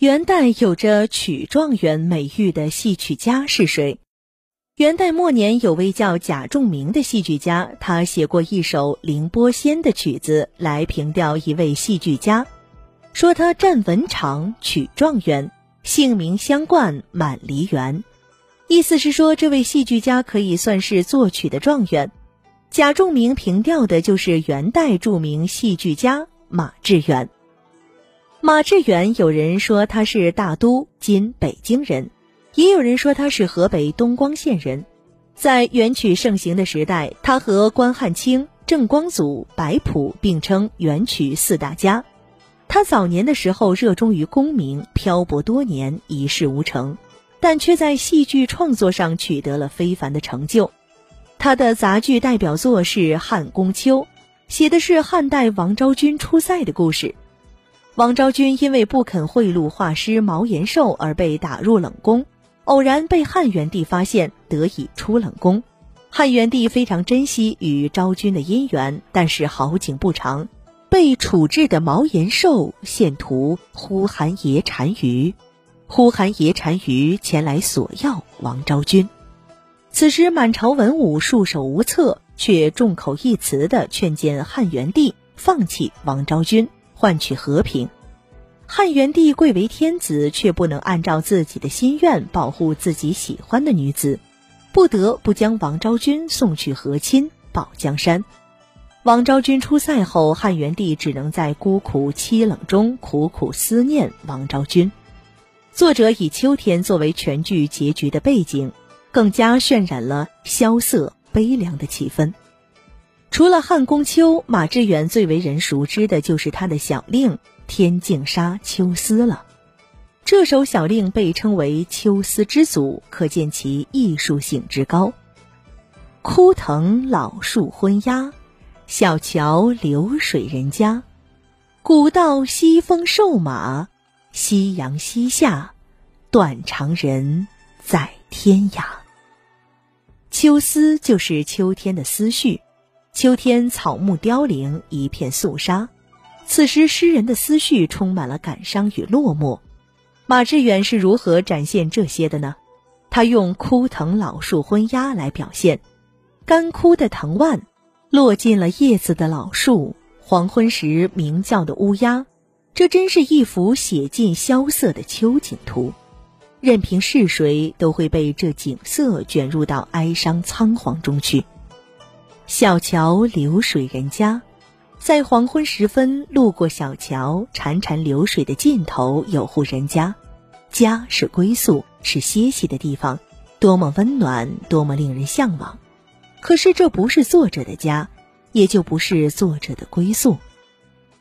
元代有着曲状元美誉的戏曲家是谁？元代末年有位叫贾仲明的戏剧家，他写过一首《凌波仙》的曲子来评调一位戏剧家，说他站文长，曲状元，姓名相冠，满梨园。意思是说，这位戏剧家可以算是作曲的状元。贾仲明评调的就是元代著名戏剧家马致远。马致远，有人说他是大都（今北京人），也有人说他是河北东光县人。在元曲盛行的时代，他和关汉卿、郑光祖、白朴并称元曲四大家。他早年的时候热衷于功名，漂泊多年，一事无成，但却在戏剧创作上取得了非凡的成就。他的杂剧代表作是《汉宫秋》，写的是汉代王昭君出塞的故事。王昭君因为不肯贿赂画师毛延寿而被打入冷宫，偶然被汉元帝发现，得以出冷宫。汉元帝非常珍惜与昭君的姻缘，但是好景不长，被处置的毛延寿献图呼韩邪单于，呼韩邪单于前来索要王昭君。此时满朝文武束手无策，却众口一词地劝谏汉元帝放弃王昭君。换取和平，汉元帝贵为天子，却不能按照自己的心愿保护自己喜欢的女子，不得不将王昭君送去和亲保江山。王昭君出塞后，汉元帝只能在孤苦凄冷中苦苦思念王昭君。作者以秋天作为全剧结局的背景，更加渲染了萧瑟悲凉的气氛。除了《汉宫秋》，马致远最为人熟知的就是他的小令《天净沙·秋思》了。这首小令被称为秋思之祖，可见其艺术性之高。枯藤老树昏鸦，小桥流水人家。古道西风瘦马，夕阳西下，断肠人在天涯。秋思就是秋天的思绪。秋天草木凋零，一片肃杀。此时诗人的思绪充满了感伤与落寞。马致远是如何展现这些的呢？他用枯藤老树昏鸦来表现：干枯的藤蔓，落尽了叶子的老树，黄昏时鸣叫的乌鸦。这真是一幅写尽萧瑟的秋景图。任凭是谁，都会被这景色卷入到哀伤仓皇中去。小桥流水人家，在黄昏时分路过小桥，潺潺流水的尽头有户人家，家是归宿，是歇息的地方，多么温暖，多么令人向往。可是这不是作者的家，也就不是作者的归宿。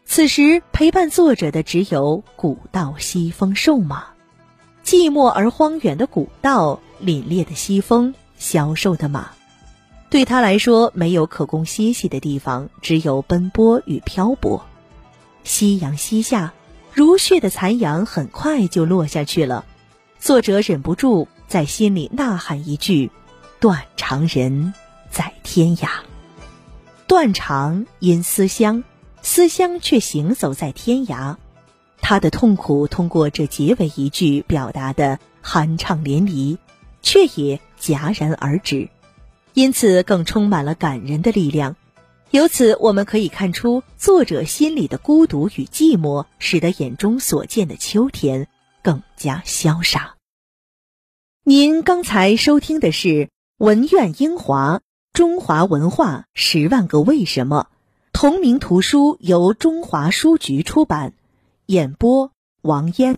此时陪伴作者的只有古道西风瘦马，寂寞而荒远的古道，凛冽的西风，消瘦的马。对他来说，没有可供歇息的地方，只有奔波与漂泊。夕阳西下，如血的残阳很快就落下去了。作者忍不住在心里呐喊一句：“断肠人在天涯。”断肠因思乡，思乡却行走在天涯。他的痛苦通过这结尾一句表达的酣畅淋漓，却也戛然而止。因此，更充满了感人的力量。由此，我们可以看出作者心里的孤独与寂寞，使得眼中所见的秋天更加潇洒。您刚才收听的是《文苑英华：中华文化十万个为什么》，同名图书由中华书局出版，演播王嫣。